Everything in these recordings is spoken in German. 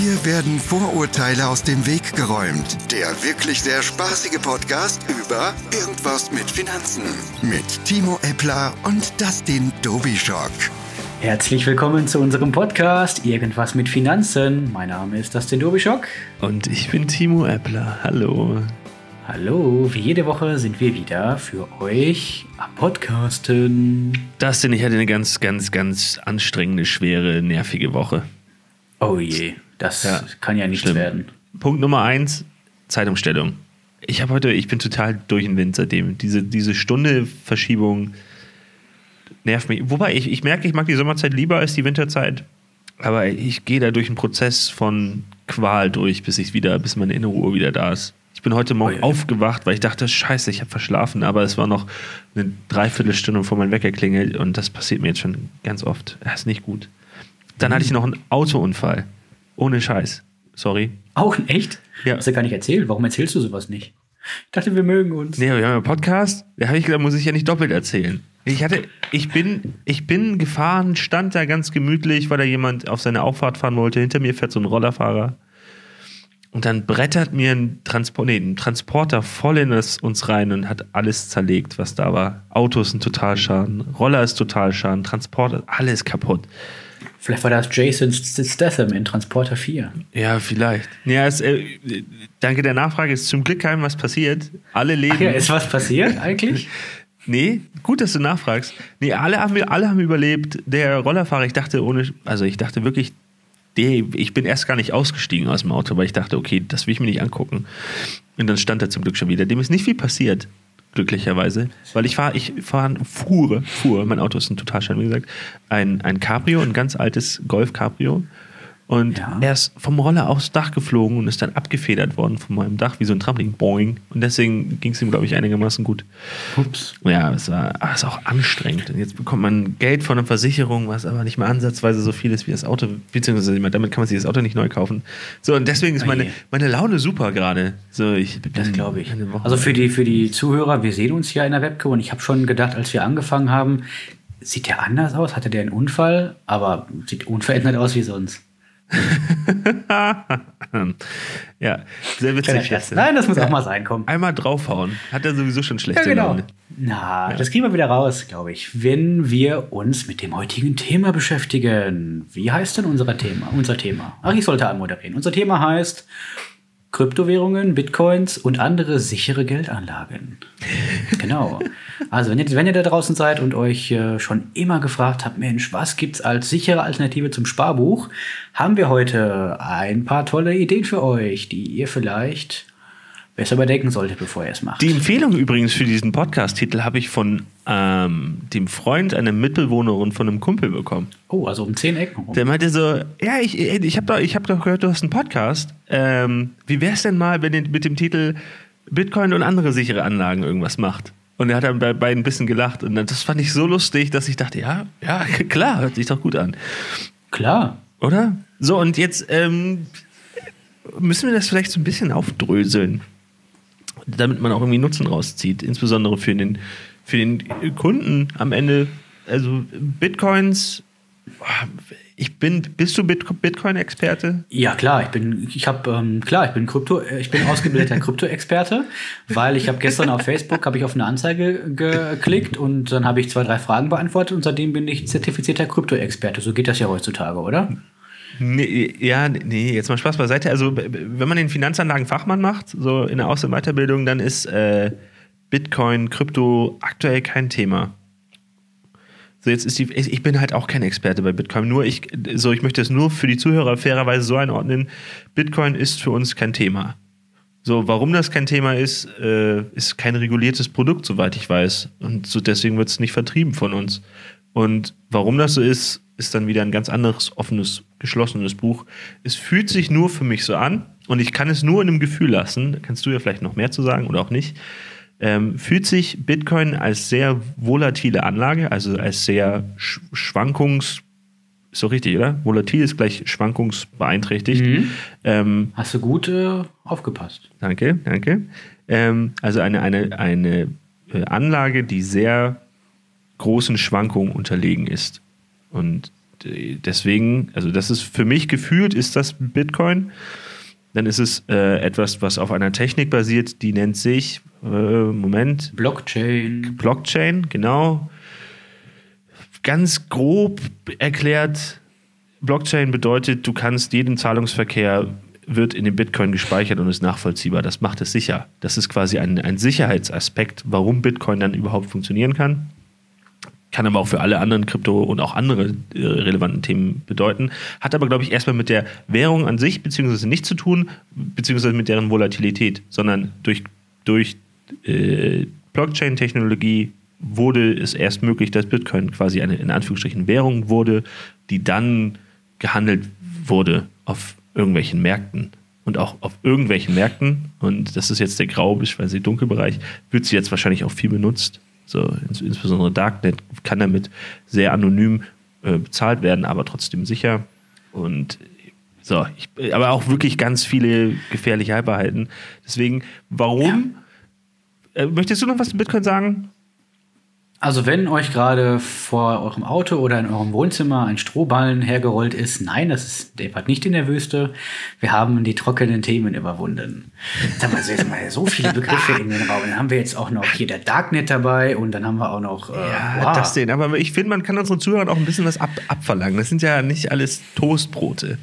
Hier werden Vorurteile aus dem Weg geräumt. Der wirklich sehr spaßige Podcast über Irgendwas mit Finanzen. Mit Timo Eppler und Dustin Dobischock. Herzlich willkommen zu unserem Podcast Irgendwas mit Finanzen. Mein Name ist Dustin Dobischock. Und ich bin Timo Eppler. Hallo. Hallo, wie jede Woche sind wir wieder für euch am Podcasten. Dustin, ich hatte eine ganz, ganz, ganz anstrengende, schwere, nervige Woche. Oh je, das Ja, kann ja nicht schlimm. werden. Punkt Nummer eins, Zeitumstellung. Ich habe heute, ich bin total durch den Wind seitdem. Diese, diese Stunde Verschiebung nervt mich. Wobei, ich, ich merke, ich mag die Sommerzeit lieber als die Winterzeit. Aber ich gehe da durch einen Prozess von Qual durch, bis ich wieder, bis meine innere Uhr wieder da ist. Ich bin heute Morgen Ui. aufgewacht, weil ich dachte, scheiße, ich habe verschlafen, aber es war noch eine Dreiviertelstunde, bevor mein Wecker klingelt und das passiert mir jetzt schon ganz oft. Das ist nicht gut. Dann hatte ich noch einen Autounfall. Ohne Scheiß. Sorry. Auch echt? Ja. Hast du gar nicht erzählt. Warum erzählst du sowas nicht? Ich dachte, wir mögen uns. Nee, wir haben einen Podcast. Da habe ich gedacht, muss ich ja nicht doppelt erzählen. Ich hatte, ich bin, ich bin gefahren, stand da ganz gemütlich, weil da jemand auf seine Auffahrt fahren wollte. Hinter mir fährt so ein Rollerfahrer. Und dann brettert mir ein, Transport, nee, ein Transporter voll in das, uns rein und hat alles zerlegt, was da war. Autos sind Totalschaden, Roller ist Totalschaden, Transporter, alles kaputt. Vielleicht war das Jason Statham in Transporter 4. Ja, vielleicht. Ja, es, äh, danke der Nachfrage. Ist zum Glück keinem was passiert. Alle leben. Ach ja, ist was passiert eigentlich? Nee, gut, dass du nachfragst. Nee, alle haben, alle haben überlebt. Der Rollerfahrer, ich dachte ohne, also ich dachte wirklich, der, ich bin erst gar nicht ausgestiegen aus dem Auto, weil ich dachte, okay, das will ich mir nicht angucken. Und dann stand er zum Glück schon wieder. Dem ist nicht viel passiert, glücklicherweise. Weil ich fahre, ich fahre, fuhre, fuhr, mein Auto ist ein Totalschein, wie gesagt, ein, ein Cabrio, ein ganz altes Golf Cabrio. Und Ja. er ist vom Roller aufs Dach geflogen und ist dann abgefedert worden von meinem Dach, wie so ein Trampolin. Boing. Und deswegen ging es ihm, glaube ich, einigermaßen gut. Ups. Ja, es war ah, es ist auch anstrengend. Und jetzt bekommt man Geld von einer Versicherung, was aber nicht mal ansatzweise so viel ist wie das Auto, beziehungsweise damit kann man sich das Auto nicht neu kaufen. So, und deswegen ist meine, meine Laune super gerade. So, ich Das glaube ich. Also für die, für die Zuhörer, wir sehen uns ja in der Webcam und ich habe schon gedacht, als wir angefangen haben, sieht der anders aus? Hatte der einen Unfall? Aber sieht unverändert aus wie sonst. ja, sehr witzig. Nein, das muss auch mal sein, komm. Einmal draufhauen. Hat er sowieso schon Ja, schlechte genau. Laune. Na, das kriegen wir wieder raus, glaube ich, wenn wir uns mit dem heutigen Thema beschäftigen. Wie heißt denn unser Thema? Unser Thema. Ach, ich sollte anmoderieren. Unser Thema heißt Kryptowährungen, Bitcoins und andere sichere Geldanlagen. genau. Also, wenn ihr, wenn ihr da draußen seid und euch äh, schon immer gefragt habt, Mensch, was gibt's als sichere Alternative zum Sparbuch, haben wir heute ein paar tolle Ideen für euch, die ihr vielleicht besser überdenken solltet, bevor ihr es macht. Die Empfehlung übrigens für diesen Podcast-Titel habe ich von ähm, dem Freund einer Mitbewohnerin von einem Kumpel bekommen. Oh, also um zehn Ecken rum. Der meinte so, ja, ich, ich habe doch, ich hab doch gehört, du hast einen Podcast. Ähm, wie wär's denn mal, wenn ihr mit dem Titel Bitcoin und andere sichere Anlagen irgendwas macht? Und er hat dann bei beiden ein bisschen gelacht. Und das fand ich so lustig, dass ich dachte, ja, ja, klar, hört sich doch gut an. Klar. Oder? So, und jetzt ähm, müssen wir das vielleicht so ein bisschen aufdröseln, damit man auch irgendwie Nutzen rauszieht, insbesondere für den, für den Kunden am Ende. Also Bitcoins, ich bin, bist du Bit Bitcoin-Experte? Ja, klar, ich bin, ich habe, ähm, klar, ich bin Krypto, äh, ich bin ausgebildeter Krypto-Experte, weil ich habe gestern auf Facebook habe ich auf eine Anzeige geklickt und dann habe ich zwei, drei Fragen beantwortet und seitdem bin ich zertifizierter Krypto-Experte. So geht das ja heutzutage, oder? Nee, ja, nee, jetzt mal Spaß beiseite. Also, wenn man den Finanzanlagen-Fachmann macht, so in der Aus- und Weiterbildung, dann ist äh, Bitcoin, Krypto aktuell kein Thema. So, jetzt ist die, ich ich bin halt auch kein Experte bei Bitcoin. Nur ich, so, ich möchte es nur für die Zuhörer fairerweise so einordnen. Bitcoin ist für uns kein Thema. So, warum das kein Thema ist, äh, ist kein reguliertes Produkt, soweit ich weiß. Und so deswegen wird es nicht vertrieben von uns. Und warum das so ist, ist dann wieder ein ganz anderes, offenes, geschlossenes Buch. Es fühlt sich nur für mich so an und ich kann es nur in einem Gefühl lassen. Da kannst du ja vielleicht noch mehr zu sagen oder auch nicht. Ähm, fühlt sich Bitcoin als sehr volatile Anlage, also als sehr sch schwankungs... Ist doch richtig, oder? Volatil ist gleich schwankungsbeeinträchtigt. Ähm, Hast du gut äh, aufgepasst. Danke, danke. Ähm, also eine, eine, eine äh, Anlage, die sehr großen Schwankungen unterlegen ist. Und deswegen, also das ist für mich gefühlt, ist das Bitcoin. Dann ist es äh, etwas, was auf einer Technik basiert, die nennt sich, äh, Moment, Blockchain. Blockchain, genau. Ganz grob erklärt, Blockchain bedeutet, du kannst jeden Zahlungsverkehr wird in dem Bitcoin gespeichert und ist nachvollziehbar. Das macht es sicher. Das ist quasi ein, ein Sicherheitsaspekt, warum Bitcoin dann überhaupt funktionieren kann. Kann aber auch für alle anderen Krypto- und auch andere äh, relevanten Themen bedeuten. Hat aber, glaube ich, erstmal mit der Währung an sich beziehungsweise nichts zu tun, beziehungsweise mit deren Volatilität, sondern durch, durch äh, Blockchain-Technologie wurde es erst möglich, dass Bitcoin quasi eine in Anführungsstrichen Währung wurde, die dann gehandelt wurde auf irgendwelchen Märkten. Und auch auf irgendwelchen Märkten, und das ist jetzt der grau bzw. Dunkelbereich, wird sie jetzt wahrscheinlich auch viel benutzt. So, ins, insbesondere Darknet kann damit sehr anonym äh, bezahlt werden, aber trotzdem sicher. Und so, ich, aber auch wirklich ganz viele gefährliche Halbwahrheiten. Deswegen, warum? Ja. Äh, möchtest du noch was zu Bitcoin sagen? Also wenn euch gerade vor eurem Auto oder in eurem Wohnzimmer ein Strohballen hergerollt ist, nein, das ist deppert nicht in der Wüste. Wir haben die trockenen Themen überwunden. Sag mal, jetzt mal so viele Begriffe in den Raum. Dann haben wir jetzt auch noch hier der Darknet dabei und dann haben wir auch noch. Äh, ja, wow. das den. Aber ich finde, man kann unseren Zuhörern auch ein bisschen was ab abverlangen. Das sind ja nicht alles Toastbrote.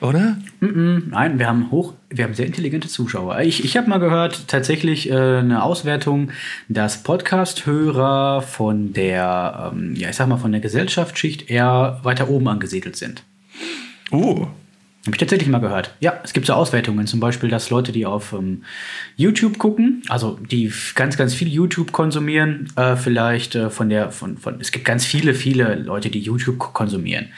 Oder? Nein, wir haben hoch, wir haben sehr intelligente Zuschauer. Ich, ich habe mal gehört, tatsächlich äh, eine Auswertung, dass Podcast-Hörer von der, ähm, ja, ich sag mal, von der Gesellschaftsschicht eher weiter oben angesiedelt sind. Oh. Habe ich tatsächlich mal gehört. Ja, es gibt so Auswertungen, zum Beispiel, dass Leute, die auf ähm, YouTube gucken, also die ganz, ganz viel YouTube konsumieren, äh, vielleicht äh, von der, von, von, es gibt ganz viele, viele Leute, die YouTube konsumieren.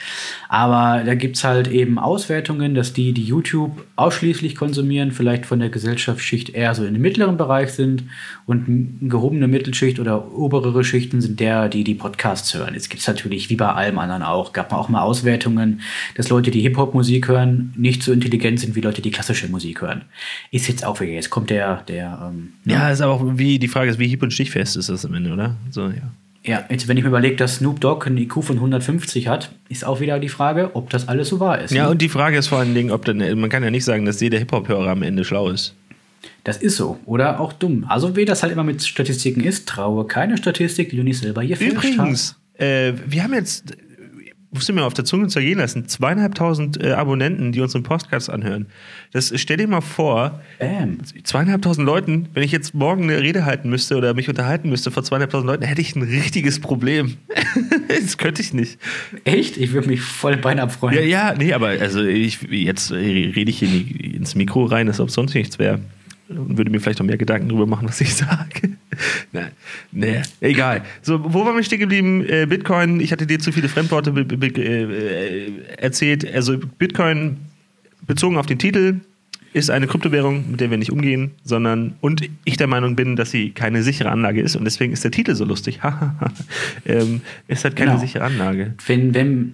Aber da gibt es halt eben Auswertungen, dass die, die YouTube ausschließlich konsumieren, vielleicht von der Gesellschaftsschicht eher so in dem mittleren Bereich sind und gehobene Mittelschicht oder oberere Schichten sind der, die die Podcasts hören. Jetzt gibt es natürlich, wie bei allem anderen auch, gab man auch mal Auswertungen, dass Leute, die Hip-Hop-Musik hören, nicht so intelligent sind wie Leute, die klassische Musik hören. Ist jetzt auch wieder. Jetzt kommt der. der ähm, ja, ne? ist aber auch wie die Frage ist, wie hieb- und stichfest ist das am Ende, oder? So, ja. Ja, jetzt, wenn ich mir überlege, dass Snoop Dogg einen IQ von 150 hat, ist auch wieder die Frage, ob das alles so wahr ist. Ja, ne? und die Frage ist vor allen Dingen, ob dann, man kann ja nicht sagen, dass jeder Hip-Hop-Hörer am Ende schlau ist. Das ist so. Oder auch dumm. Also, wie das halt immer mit Statistiken ist, traue keine Statistik, die du nicht selber hier Übrigens, äh, wir haben jetzt musst du mir auf der Zunge zergehen lassen, zweieinhalbtausend äh, Abonnenten, die unseren Podcast anhören. Das stell dir mal vor, Bam. zweieinhalbtausend Leuten, wenn ich jetzt morgen eine Rede halten müsste oder mich unterhalten müsste vor zweieinhalbtausend Leuten, hätte ich ein richtiges Problem. das könnte ich nicht. Echt? Ich würde mich voll Bein abfreuen. Ja, ja, nee, aber also ich, jetzt rede ich hier ins Mikro rein, als ob sonst nichts wäre und würde mir vielleicht auch mehr Gedanken darüber machen, was ich sage. Nein, nee, egal. So, wo waren wir stehen geblieben? Äh, Bitcoin, ich hatte dir zu viele Fremdworte äh, erzählt. Also Bitcoin bezogen auf den Titel ist eine Kryptowährung, mit der wir nicht umgehen, sondern und ich der Meinung bin, dass sie keine sichere Anlage ist und deswegen ist der Titel so lustig. ähm, ist halt keine genau. sichere Anlage. Wenn, wenn,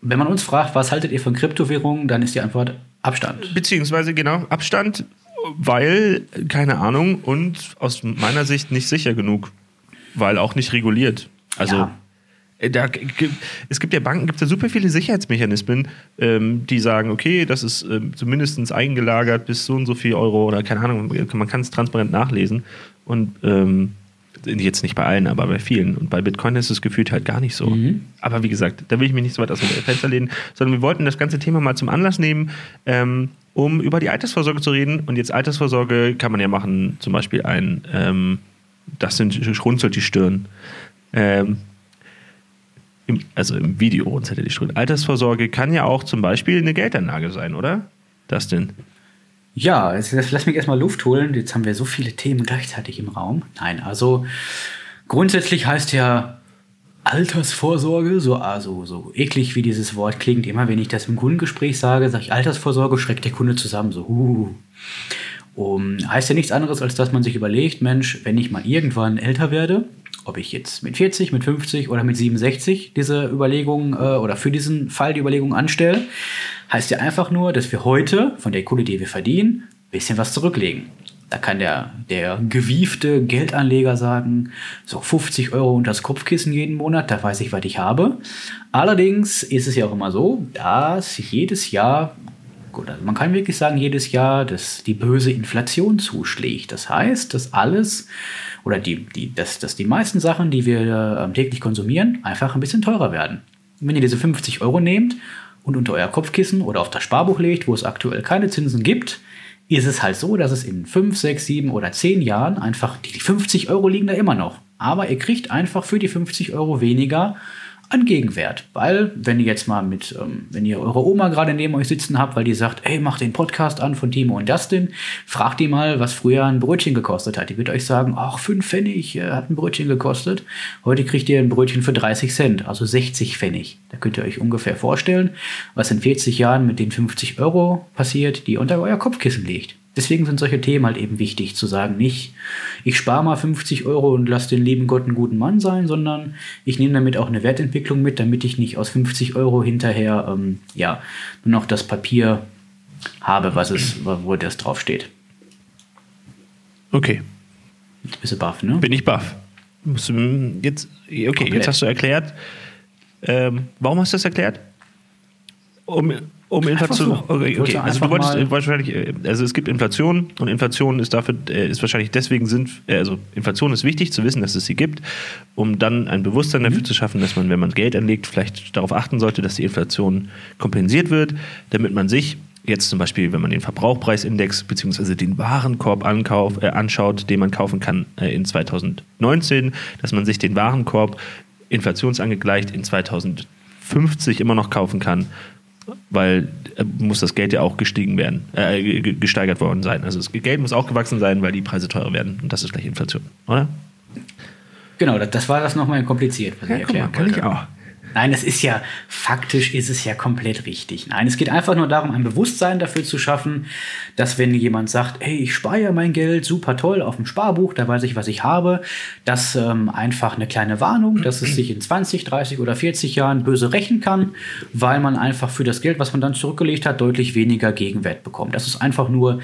wenn man uns fragt, was haltet ihr von Kryptowährungen, dann ist die Antwort Abstand. Beziehungsweise genau Abstand weil, keine Ahnung, und aus meiner Sicht nicht sicher genug. Weil auch nicht reguliert. Also. Ja. Äh, da, es gibt ja Banken, gibt ja super viele Sicherheitsmechanismen, ähm, die sagen, okay, das ist ähm, zumindest eingelagert bis so und so viel Euro oder keine Ahnung, man kann es transparent nachlesen. Und ähm, jetzt nicht bei allen, aber bei vielen. Und bei Bitcoin ist es gefühlt halt gar nicht so. Mhm. Aber wie gesagt, da will ich mich nicht so weit aus dem Fenster lehnen, sondern wir wollten das ganze Thema mal zum Anlass nehmen, ähm, um über die Altersvorsorge zu reden. Und jetzt Altersvorsorge kann man ja machen, zum Beispiel ein, ähm, das sind, runzelt die Stirn. Ähm, im, also im Video runzelt die Stirn. Altersvorsorge kann ja auch zum Beispiel eine Geldanlage sein, oder? Das denn? Ja, jetzt lass mich erstmal Luft holen. Jetzt haben wir so viele Themen gleichzeitig im Raum. Nein, also grundsätzlich heißt ja Altersvorsorge, so also so eklig wie dieses Wort klingt, immer wenn ich das im Kundengespräch sage, sage ich Altersvorsorge, schreckt der Kunde zusammen, so huh. Um, heißt ja nichts anderes, als dass man sich überlegt, Mensch, wenn ich mal irgendwann älter werde, ob ich jetzt mit 40, mit 50 oder mit 67 diese Überlegung äh, oder für diesen Fall die Überlegung anstelle, heißt ja einfach nur, dass wir heute von der Kohle, die wir verdienen, ein bisschen was zurücklegen. Da kann der, der gewiefte Geldanleger sagen, so 50 Euro unter das Kopfkissen jeden Monat, da weiß ich, was ich habe. Allerdings ist es ja auch immer so, dass jedes Jahr also man kann wirklich sagen, jedes Jahr, dass die böse Inflation zuschlägt. Das heißt, dass alles oder die, die, dass, dass die meisten Sachen, die wir äh, täglich konsumieren, einfach ein bisschen teurer werden. Wenn ihr diese 50 Euro nehmt und unter euer Kopfkissen oder auf das Sparbuch legt, wo es aktuell keine Zinsen gibt, ist es halt so, dass es in 5, 6, 7 oder 10 Jahren einfach, die 50 Euro liegen da immer noch. Aber ihr kriegt einfach für die 50 Euro weniger an Gegenwert. Weil, wenn ihr jetzt mal mit, ähm, wenn ihr eure Oma gerade neben euch sitzen habt, weil die sagt, ey, mach den Podcast an von Timo und Dustin, fragt die mal, was früher ein Brötchen gekostet hat. Die wird euch sagen, ach, fünf Pfennig äh, hat ein Brötchen gekostet. Heute kriegt ihr ein Brötchen für 30 Cent, also 60 Pfennig. Da könnt ihr euch ungefähr vorstellen, was in 40 Jahren mit den 50 Euro passiert, die unter euer Kopfkissen liegt. Deswegen sind solche Themen halt eben wichtig, zu sagen, nicht, ich spare mal 50 Euro und lasse den lieben Gott einen guten Mann sein, sondern ich nehme damit auch eine Wertentwicklung mit, damit ich nicht aus 50 Euro hinterher, ähm, ja, nur noch das Papier habe, was es, wo das draufsteht. Okay. Jetzt bist du baff, ne? Bin ich baff. Jetzt, okay, Komplett. jetzt hast du erklärt. Ähm, warum hast du das erklärt? Um, um Inflation. So. Okay, okay. Also du wolltest wahrscheinlich, äh, also es gibt Inflation und Inflation ist dafür, äh, ist wahrscheinlich deswegen sind, äh, also Inflation ist wichtig zu wissen, dass es sie gibt, um dann ein Bewusstsein dafür mhm. zu schaffen, dass man, wenn man Geld anlegt, vielleicht darauf achten sollte, dass die Inflation kompensiert wird, damit man sich jetzt zum Beispiel, wenn man den Verbrauchpreisindex bzw. den Warenkorb ankauf, äh, anschaut, den man kaufen kann äh, in 2019, dass man sich den Warenkorb inflationsangegleicht in 2050 immer noch kaufen kann weil äh, muss das Geld ja auch gestiegen werden, äh, gesteigert worden sein. Also das Geld muss auch gewachsen sein, weil die Preise teurer werden. Und das ist gleich Inflation, oder? Genau, das war das nochmal kompliziert, was ja, ich erklären mal, kann ich auch. Nein, es ist ja, faktisch ist es ja komplett richtig. Nein, es geht einfach nur darum, ein Bewusstsein dafür zu schaffen, dass wenn jemand sagt, hey, ich spare ja mein Geld super toll auf dem Sparbuch, da weiß ich, was ich habe, dass ähm, einfach eine kleine Warnung, dass es sich in 20, 30 oder 40 Jahren böse rächen kann, weil man einfach für das Geld, was man dann zurückgelegt hat, deutlich weniger Gegenwert bekommt. Das ist einfach nur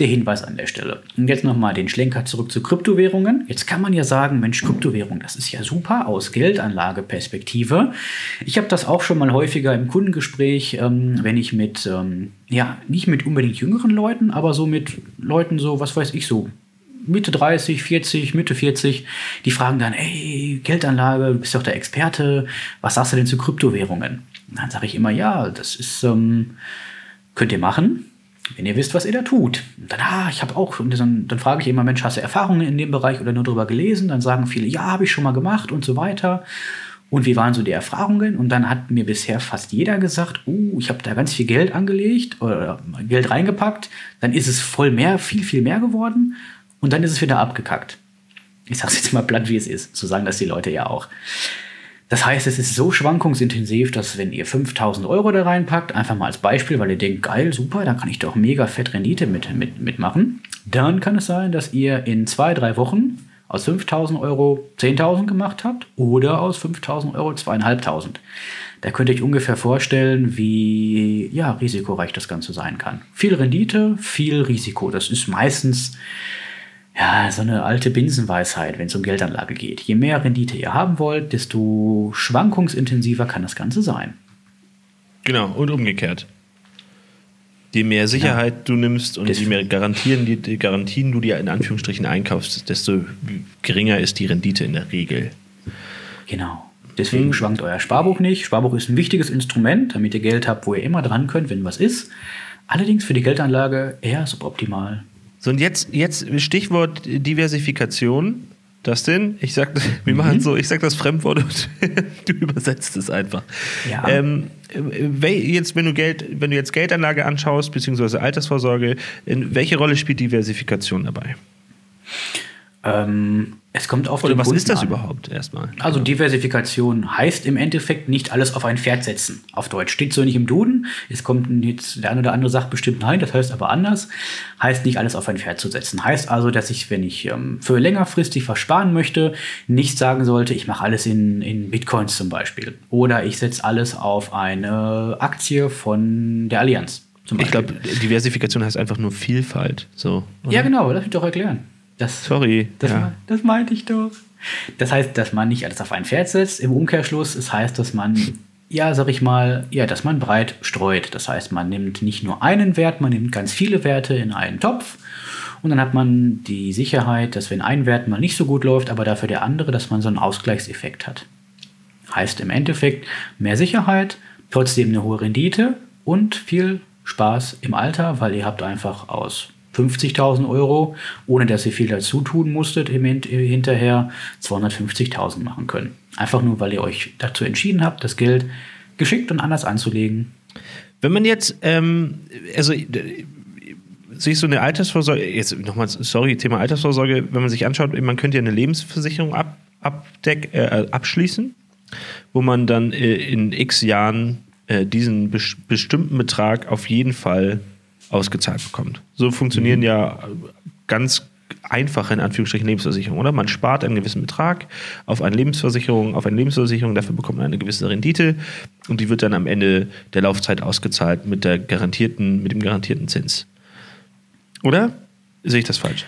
der Hinweis an der Stelle. Und jetzt nochmal den Schlenker zurück zu Kryptowährungen. Jetzt kann man ja sagen, Mensch, Kryptowährung, das ist ja super aus Geldanlageperspektive. Ich habe das auch schon mal häufiger im Kundengespräch, ähm, wenn ich mit, ähm, ja, nicht mit unbedingt jüngeren Leuten, aber so mit Leuten so, was weiß ich so, Mitte 30, 40, Mitte 40, die fragen dann, ey, Geldanlage, du bist doch der Experte, was sagst du denn zu Kryptowährungen? Und dann sage ich immer, ja, das ist, ähm, könnt ihr machen wenn ihr wisst, was ihr da tut. Und dann, ah, ich habe auch, und dann, dann frage ich immer, Mensch, hast du Erfahrungen in dem Bereich oder nur darüber gelesen? Dann sagen viele, ja, habe ich schon mal gemacht und so weiter. Und wie waren so die Erfahrungen? Und dann hat mir bisher fast jeder gesagt, uh, ich habe da ganz viel Geld angelegt oder Geld reingepackt. Dann ist es voll mehr, viel, viel mehr geworden. Und dann ist es wieder abgekackt. Ich sage es jetzt mal platt, wie es ist. So sagen das die Leute ja auch. Das heißt, es ist so schwankungsintensiv, dass wenn ihr 5000 Euro da reinpackt, einfach mal als Beispiel, weil ihr denkt, geil, super, dann kann ich doch mega fett Rendite mit, mit, mitmachen, dann kann es sein, dass ihr in zwei, drei Wochen aus 5000 Euro 10.000 gemacht habt oder aus 5000 Euro 2.500. Da könnt ihr euch ungefähr vorstellen, wie ja, risikoreich das Ganze sein kann. Viel Rendite, viel Risiko. Das ist meistens ja, so eine alte Binsenweisheit, wenn es um Geldanlage geht. Je mehr Rendite ihr haben wollt, desto schwankungsintensiver kann das Ganze sein. Genau, und umgekehrt. Je mehr Sicherheit ja. du nimmst und je mehr Garantien, die, die Garantien du dir in Anführungsstrichen einkaufst, desto geringer ist die Rendite in der Regel. Genau. Deswegen hm. schwankt euer Sparbuch nicht. Sparbuch ist ein wichtiges Instrument, damit ihr Geld habt, wo ihr immer dran könnt, wenn was ist. Allerdings für die Geldanlage eher suboptimal. So, und jetzt, jetzt Stichwort Diversifikation. Das denn? Ich sag, wir machen mhm. so, ich sag das Fremdwort und du übersetzt es einfach. Ja. Ähm, jetzt, wenn du Geld, wenn du jetzt Geldanlage anschaust, beziehungsweise Altersvorsorge, in welche Rolle spielt Diversifikation dabei? Ähm, es kommt auf Oder den was Kunden ist das an. überhaupt erstmal? Also Diversifikation heißt im Endeffekt nicht alles auf ein Pferd setzen. Auf Deutsch steht so nicht im Duden. Es kommt jetzt der eine oder andere sagt bestimmt nein, das heißt aber anders. Heißt nicht alles auf ein Pferd zu setzen. Heißt also, dass ich, wenn ich ähm, für längerfristig versparen möchte, nicht sagen sollte, ich mache alles in, in Bitcoins zum Beispiel. Oder ich setze alles auf eine Aktie von der Allianz Zum Ich glaube, Diversifikation heißt einfach nur Vielfalt. So, oder? Ja, genau, lass mich doch erklären. Das, Sorry. das, ja. das meinte ich doch. Das heißt, dass man nicht alles auf ein Pferd setzt. Im Umkehrschluss, es heißt, dass man, ja, sag ich mal, ja, dass man breit streut. Das heißt, man nimmt nicht nur einen Wert, man nimmt ganz viele Werte in einen Topf. Und dann hat man die Sicherheit, dass wenn ein Wert mal nicht so gut läuft, aber dafür der andere, dass man so einen Ausgleichseffekt hat. Heißt im Endeffekt mehr Sicherheit, trotzdem eine hohe Rendite und viel Spaß im Alter, weil ihr habt einfach aus 50.000 Euro, ohne dass ihr viel dazu tun musstet, hinterher 250.000 machen können. Einfach nur, weil ihr euch dazu entschieden habt, das Geld geschickt und anders anzulegen. Wenn man jetzt, ähm, also äh, sich so eine Altersvorsorge, jetzt nochmal, sorry, Thema Altersvorsorge, wenn man sich anschaut, man könnte ja eine Lebensversicherung ab, abdeck, äh, abschließen, wo man dann äh, in x Jahren äh, diesen bes bestimmten Betrag auf jeden Fall ausgezahlt bekommt. So funktionieren ja ganz einfache, in Anführungsstrichen, Lebensversicherungen, oder? Man spart einen gewissen Betrag auf eine Lebensversicherung, auf eine Lebensversicherung, dafür bekommt man eine gewisse Rendite und die wird dann am Ende der Laufzeit ausgezahlt mit der garantierten, mit dem garantierten Zins. Oder? Sehe ich das falsch?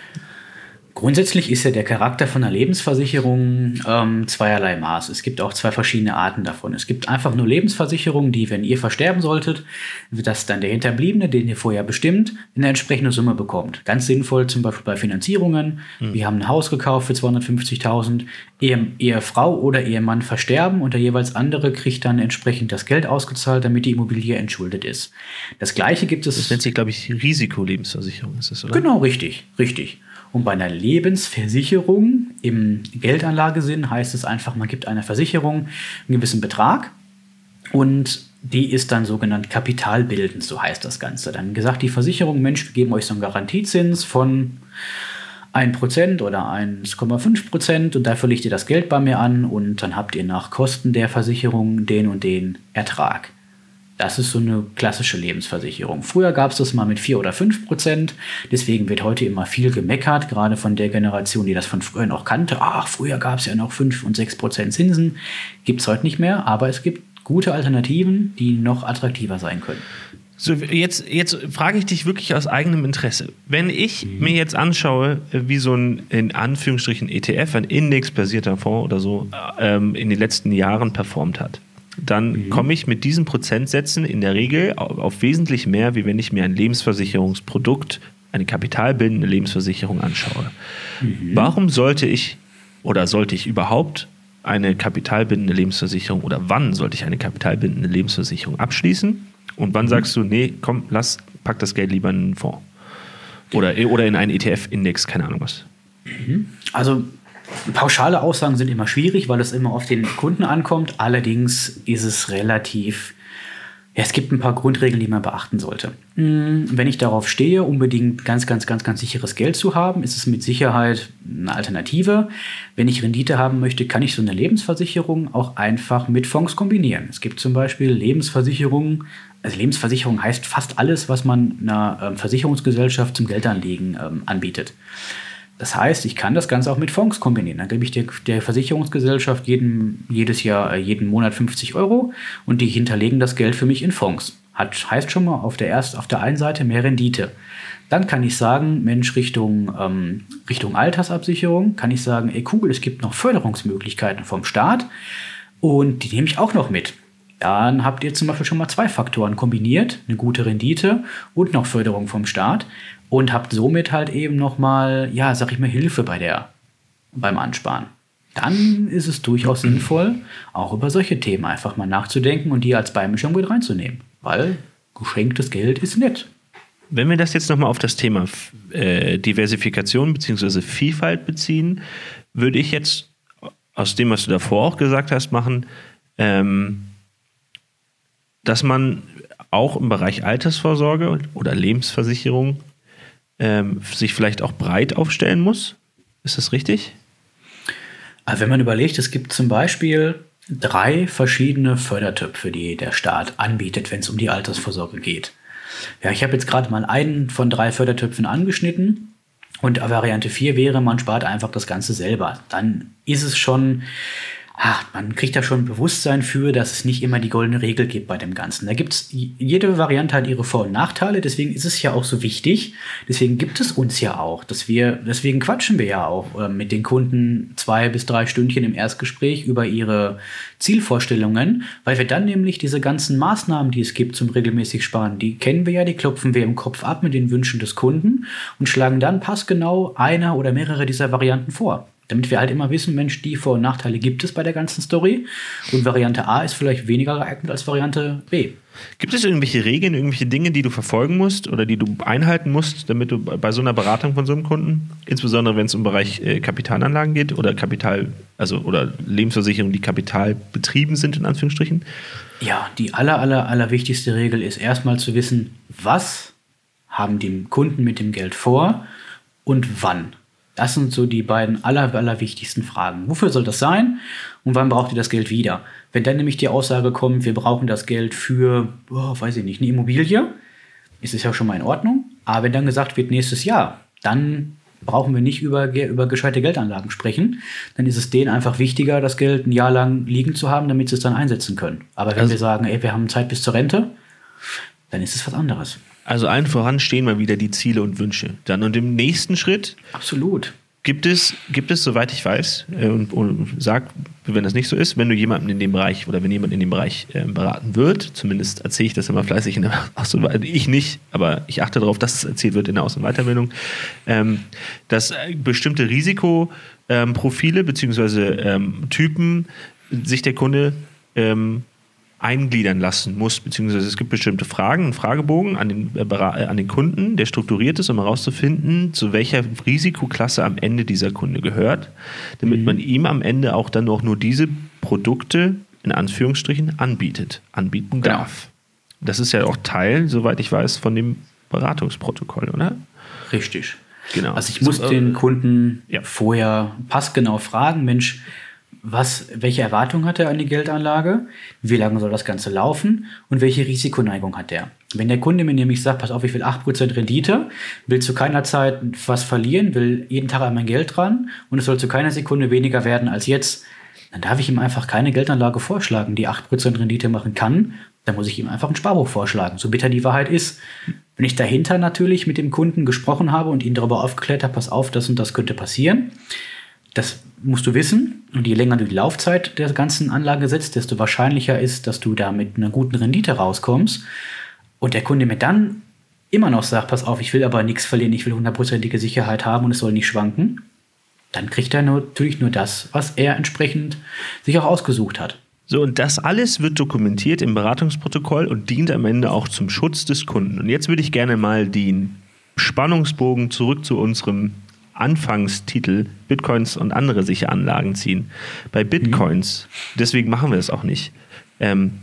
Grundsätzlich ist ja der Charakter von einer Lebensversicherung ähm, zweierlei Maß. Es gibt auch zwei verschiedene Arten davon. Es gibt einfach nur Lebensversicherungen, die, wenn ihr versterben solltet, dass dann der Hinterbliebene, den ihr vorher bestimmt, eine entsprechende Summe bekommt. Ganz sinnvoll zum Beispiel bei Finanzierungen. Wir haben ein Haus gekauft für 250.000. Ehe, Ehefrau oder Ehemann versterben und der jeweils andere kriegt dann entsprechend das Geld ausgezahlt, damit die Immobilie entschuldet ist. Das gleiche gibt es. Das nennt sich, glaube ich, Risikolebensversicherung, ist das, oder? Genau, richtig, richtig. Und bei einer Lebensversicherung im Geldanlagesinn heißt es einfach, man gibt einer Versicherung einen gewissen Betrag und die ist dann sogenannt kapitalbildend, so heißt das Ganze. Dann gesagt, die Versicherung, Mensch, wir geben euch so einen Garantiezins von 1% oder 1,5% und dafür legt ihr das Geld bei mir an und dann habt ihr nach Kosten der Versicherung den und den Ertrag. Das ist so eine klassische Lebensversicherung. Früher gab es das mal mit 4 oder 5 Prozent. Deswegen wird heute immer viel gemeckert, gerade von der Generation, die das von früher noch kannte. Ach, früher gab es ja noch 5 und 6 Prozent Zinsen. Gibt es heute nicht mehr, aber es gibt gute Alternativen, die noch attraktiver sein können. So, jetzt, jetzt frage ich dich wirklich aus eigenem Interesse. Wenn ich mir jetzt anschaue, äh, wie so ein in Anführungsstrichen ETF, ein indexbasierter Fonds oder so, äh, ähm, in den letzten Jahren performt hat, dann komme ich mit diesen Prozentsätzen in der Regel auf, auf wesentlich mehr, wie wenn ich mir ein Lebensversicherungsprodukt, eine kapitalbildende Lebensversicherung anschaue. Warum sollte ich oder sollte ich überhaupt eine kapitalbindende Lebensversicherung oder wann sollte ich eine kapitalbindende Lebensversicherung abschließen? Und wann sagst du, nee, komm, lass, pack das Geld lieber in einen Fonds? Oder, oder in einen ETF-Index, keine Ahnung was. Also pauschale Aussagen sind immer schwierig, weil es immer auf den Kunden ankommt. Allerdings ist es relativ. Ja, es gibt ein paar Grundregeln, die man beachten sollte. Hm, Wenn ich darauf stehe, unbedingt ganz, ganz, ganz, ganz sicheres Geld zu haben, ist es mit Sicherheit eine Alternative. Wenn ich Rendite haben möchte, kann ich so eine Lebensversicherung auch einfach mit Fonds kombinieren. Es gibt zum Beispiel Lebensversicherungen. Also Lebensversicherung heißt fast alles, was man einer ähm, Versicherungsgesellschaft zum Geldanlegen ähm, anbietet. Das heißt, ich kann das Ganze auch mit Fonds kombinieren. Dann gebe ich der, der Versicherungsgesellschaft jeden, jedes Jahr, äh, jeden Monat 50 Euro und die hinterlegen das Geld für mich in Fonds. Hat, heißt schon mal auf der, erst, auf der einen Seite mehr Rendite. Dann kann ich sagen, Mensch, Richtung, ähm, Richtung Altersabsicherung kann ich sagen, ey cool, es gibt noch Förderungsmöglichkeiten vom Staat und die nehme ich auch noch mit. Dann habt ihr zum Beispiel schon mal zwei Faktoren kombiniert, eine gute Rendite und noch Förderung vom Staat und habt somit halt eben nochmal, ja, sag ich mal, Hilfe bei der, beim Ansparen. Dann ist es durchaus sinnvoll, auch über solche Themen einfach mal nachzudenken und die als Beimischung mit reinzunehmen. Weil geschenktes Geld ist nett. Wenn wir das jetzt nochmal auf das Thema äh, Diversifikation bzw. Vielfalt beziehen, würde ich jetzt aus dem, was du davor auch gesagt hast, machen, ähm, dass man auch im Bereich Altersvorsorge oder Lebensversicherung ähm, sich vielleicht auch breit aufstellen muss. Ist das richtig? Also wenn man überlegt, es gibt zum Beispiel drei verschiedene Fördertöpfe, die der Staat anbietet, wenn es um die Altersvorsorge geht. Ja, ich habe jetzt gerade mal einen von drei Fördertöpfen angeschnitten. Und Variante 4 wäre, man spart einfach das Ganze selber. Dann ist es schon ach, man kriegt da schon ein Bewusstsein für, dass es nicht immer die goldene Regel gibt bei dem Ganzen. Da gibt es, jede Variante hat ihre Vor- und Nachteile, deswegen ist es ja auch so wichtig. Deswegen gibt es uns ja auch, dass wir, deswegen quatschen wir ja auch äh, mit den Kunden zwei bis drei Stündchen im Erstgespräch über ihre Zielvorstellungen, weil wir dann nämlich diese ganzen Maßnahmen, die es gibt zum regelmäßig Sparen, die kennen wir ja, die klopfen wir im Kopf ab mit den Wünschen des Kunden und schlagen dann passgenau eine oder mehrere dieser Varianten vor. Damit wir halt immer wissen, Mensch, die Vor- und Nachteile gibt es bei der ganzen Story. Und Variante A ist vielleicht weniger geeignet als Variante B. Gibt es irgendwelche Regeln, irgendwelche Dinge, die du verfolgen musst oder die du einhalten musst, damit du bei so einer Beratung von so einem Kunden, insbesondere wenn es um Bereich äh, Kapitalanlagen geht oder Kapital, also oder Lebensversicherungen, die kapitalbetrieben sind, in Anführungsstrichen? Ja, die aller, aller, aller wichtigste Regel ist erstmal zu wissen, was haben die Kunden mit dem Geld vor und wann. Das sind so die beiden aller, aller wichtigsten Fragen. Wofür soll das sein und wann braucht ihr das Geld wieder? Wenn dann nämlich die Aussage kommt, wir brauchen das Geld für, oh, weiß ich nicht, eine Immobilie, ist es ja schon mal in Ordnung. Aber wenn dann gesagt wird, nächstes Jahr, dann brauchen wir nicht über, über gescheite Geldanlagen sprechen. Dann ist es denen einfach wichtiger, das Geld ein Jahr lang liegen zu haben, damit sie es dann einsetzen können. Aber wenn Also- wir sagen, ey, wir haben Zeit bis zur Rente, dann ist es was anderes. Also allen voran stehen mal wieder die Ziele und Wünsche. Dann und im nächsten Schritt Absolut. gibt es, gibt es, soweit ich weiß, äh, und, und sag, wenn das nicht so ist, wenn du jemanden in dem Bereich oder wenn jemand in dem Bereich äh, beraten wird, zumindest erzähle ich das immer fleißig in der Aus- und Weiterbildung, ich nicht, aber ich achte darauf, dass es erzählt wird in der Aus- und Weiterbildung, ähm, dass äh, bestimmte Risikoprofile bzw. Ähm, Typen sich der Kunde ähm, eingliedern lassen muss, beziehungsweise es gibt bestimmte Fragen, einen Fragebogen an den, äh, äh, an den Kunden, der strukturiert ist, um herauszufinden, zu welcher Risikoklasse am Ende dieser Kunde gehört, damit man ihm am Ende auch dann auch nur diese Produkte in Anführungsstrichen anbietet, anbieten Genau. darf. Das ist ja auch Teil, soweit ich weiß, von dem Beratungsprotokoll, oder? Richtig. Genau. Also ich muss So, äh, den Kunden ja. vorher passgenau fragen, Mensch, was, welche Erwartung hat er an die Geldanlage? Wie lange soll das Ganze laufen? Und welche Risikoneigung hat er? Wenn der Kunde mir nämlich sagt, pass auf, ich will 8% Rendite, will zu keiner Zeit was verlieren, will jeden Tag an mein Geld dran und es soll zu keiner Sekunde weniger werden als jetzt, dann darf ich ihm einfach keine Geldanlage vorschlagen, die 8% Rendite machen kann. Dann muss ich ihm einfach ein Sparbuch vorschlagen, so bitter die Wahrheit ist. Wenn ich dahinter natürlich mit dem Kunden gesprochen habe und ihn darüber aufgeklärt habe, pass auf, das und das könnte passieren, das musst du wissen. Und je länger du die Laufzeit der ganzen Anlage setzt, desto wahrscheinlicher ist, dass du da mit einer guten Rendite rauskommst. Und der Kunde mir dann immer noch sagt, pass auf, ich will aber nichts verlieren, ich will hundertprozentige Sicherheit haben und es soll nicht schwanken, dann kriegt er natürlich nur das, was er entsprechend sich auch ausgesucht hat. So, und das alles wird dokumentiert im Beratungsprotokoll und dient am Ende auch zum Schutz des Kunden. Und jetzt würde ich gerne mal den Spannungsbogen zurück zu unserem Anfangstitel Bitcoins und andere sichere Anlagen ziehen. Bei Bitcoins, deswegen machen wir das auch nicht, ähm,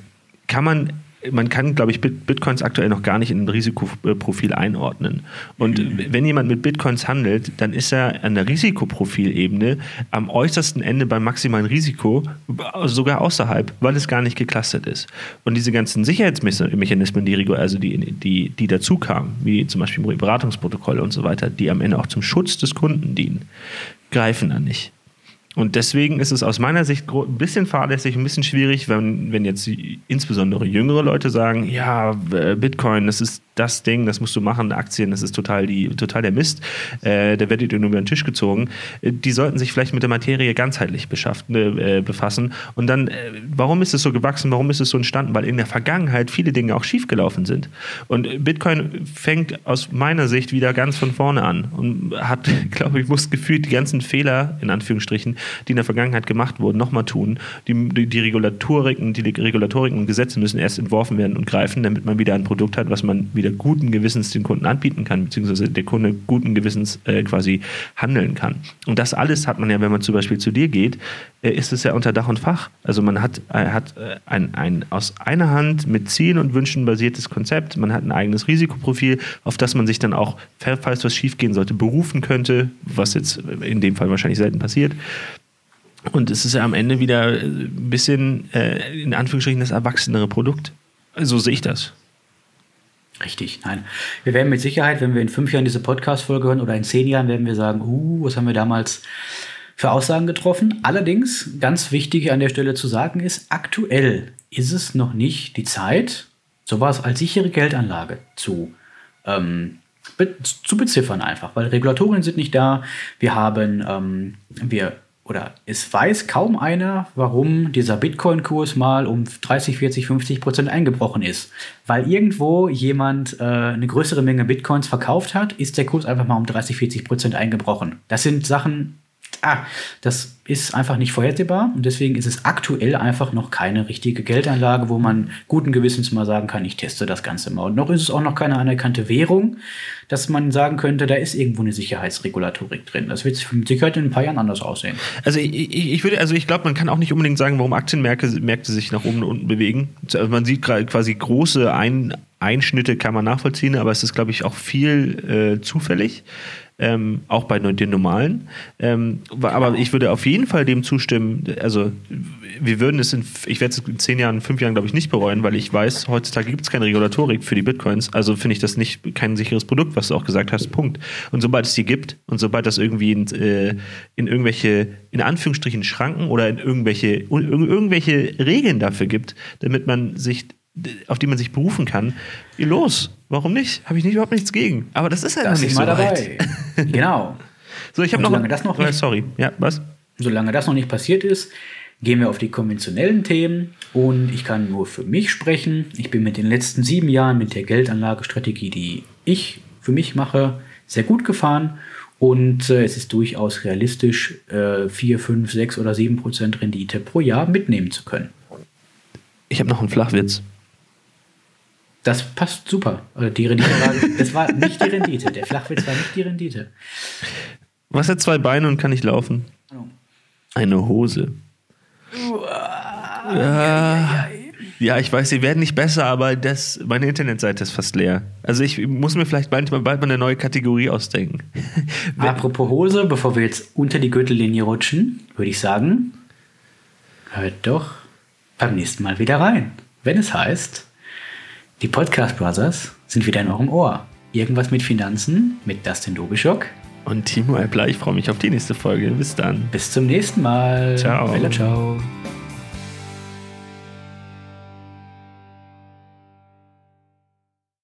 kann man man kann, glaube ich, Bit- Bitcoins aktuell noch gar nicht in ein Risikoprofil einordnen. Und wenn jemand mit Bitcoins handelt, dann ist er an der Risikoprofilebene am äußersten Ende beim maximalen Risiko, sogar außerhalb, weil es gar nicht geclustert ist. Und diese ganzen Sicherheitsmechanismen, die, also die, die, die dazu kamen, wie zum Beispiel Beratungsprotokolle und so weiter, die am Ende auch zum Schutz des Kunden dienen, greifen da nicht. Und deswegen ist es aus meiner Sicht ein bisschen fahrlässig, ein bisschen schwierig, wenn, wenn jetzt insbesondere jüngere Leute sagen, ja, Bitcoin, das ist das Ding, das musst du machen, Aktien, das ist total, die, total der Mist, äh, der werdet ihr nur über den Tisch gezogen. Äh, Die sollten sich vielleicht mit der Materie ganzheitlich beschaff, äh, befassen. Und dann, äh, warum ist es so gewachsen, warum ist es so entstanden? Weil in der Vergangenheit viele Dinge auch schiefgelaufen sind. Und Bitcoin fängt aus meiner Sicht wieder ganz von vorne an und hat, glaube ich, muss gefühlt die ganzen Fehler, in Anführungsstrichen, die in der Vergangenheit gemacht wurden, nochmal tun. Die, die, die Regulatoriken, die Regulatoriken und Gesetze müssen erst entworfen werden und greifen, damit man wieder ein Produkt hat, was man wieder guten Gewissens den Kunden anbieten kann, beziehungsweise der Kunde guten Gewissens äh, quasi handeln kann. Und das alles hat man ja, wenn man zum Beispiel zu dir geht, äh, ist es ja unter Dach und Fach. Also man hat, äh, hat äh, ein, ein aus einer Hand mit Zielen und Wünschen basiertes Konzept, man hat ein eigenes Risikoprofil, auf das man sich dann auch, falls was schiefgehen sollte, berufen könnte, was jetzt in dem Fall wahrscheinlich selten passiert. Und es ist ja am Ende wieder äh, ein bisschen, äh, in Anführungsstrichen, das erwachsenere Produkt. So sehe ich das. Richtig, nein. Wir werden mit Sicherheit, wenn wir in fünf Jahren diese Podcast-Folge hören oder in zehn Jahren, werden wir sagen, uh, was haben wir damals für Aussagen getroffen. Allerdings, ganz wichtig an der Stelle zu sagen ist, aktuell ist es noch nicht die Zeit, sowas als sichere Geldanlage zu, ähm, be zu beziffern einfach, weil Regulatorien sind nicht da. Wir haben, ähm, wir oder es weiß kaum einer, warum dieser Bitcoin-Kurs mal um 30, 40, 50 Prozent eingebrochen ist. Weil irgendwo jemand äh, eine größere Menge Bitcoins verkauft hat, ist der Kurs einfach mal um 30, 40 Prozent eingebrochen. Das sind Sachen, ah, das ist einfach nicht vorhersehbar und deswegen ist es aktuell einfach noch keine richtige Geldanlage, wo man guten Gewissens mal sagen kann, ich teste das Ganze mal. Und noch ist es auch noch keine anerkannte Währung, dass man sagen könnte, da ist irgendwo eine Sicherheitsregulatorik drin. Das wird mit Sicherheit in ein paar Jahren anders aussehen. Also ich, ich würde, also ich glaube, man kann auch nicht unbedingt sagen, warum Aktienmärkte Märkte sich nach oben und unten bewegen. Also man sieht quasi große Ein Einschnitte kann man nachvollziehen, aber es ist, glaube ich, auch viel äh, zufällig ähm, auch bei den normalen. Ähm, aber ich würde auf jeden Fall dem zustimmen, also wir würden es in, ich werde es in zehn Jahren, fünf Jahren, glaube ich, nicht bereuen, weil ich weiß, heutzutage gibt es keine Regulatorik für die Bitcoins. Also finde ich das nicht kein sicheres Produkt, was du auch gesagt hast. Punkt. Und sobald es die gibt und sobald das irgendwie in, äh, in irgendwelche, in Anführungsstrichen, Schranken oder in irgendwelche, irgendwelche Regeln dafür gibt, damit man sich auf die man sich berufen kann, los. Warum nicht? Habe ich nicht, überhaupt nichts gegen. Aber das ist halt das noch nicht so dabei. Weit. genau. So, ich habe noch, solange das noch nicht, sorry, ja, was? Solange das noch nicht passiert ist, gehen wir auf die konventionellen Themen und ich kann nur für mich sprechen. Ich bin mit den letzten sieben Jahren mit der Geldanlagestrategie, die ich für mich mache, sehr gut gefahren und äh, es ist durchaus realistisch, äh, 4, 5, 6 oder 7 Prozent Rendite pro Jahr mitnehmen zu können. Ich habe noch einen Flachwitz. Das passt super. Äh, die Rendite war, das war nicht die Rendite. Der Flachwitz war nicht die Rendite. Was hat zwei Beine und kann nicht laufen? Eine Hose. Ja, ja, ich weiß, sie werden nicht besser, aber das, meine Internetseite ist fast leer. Also ich muss mir vielleicht bald, bald mal eine neue Kategorie ausdenken. Apropos Hose, bevor wir jetzt unter die Gürtellinie rutschen, würde ich sagen, hört doch beim nächsten Mal wieder rein. Wenn es heißt, die Podcast Brothers sind wieder in eurem Ohr. Irgendwas mit Finanzen mit Dustin Dobischok. Und Timo Eppler, ich freue mich auf die nächste Folge. Bis dann. Bis zum nächsten Mal. Ciao. Bella, ciao.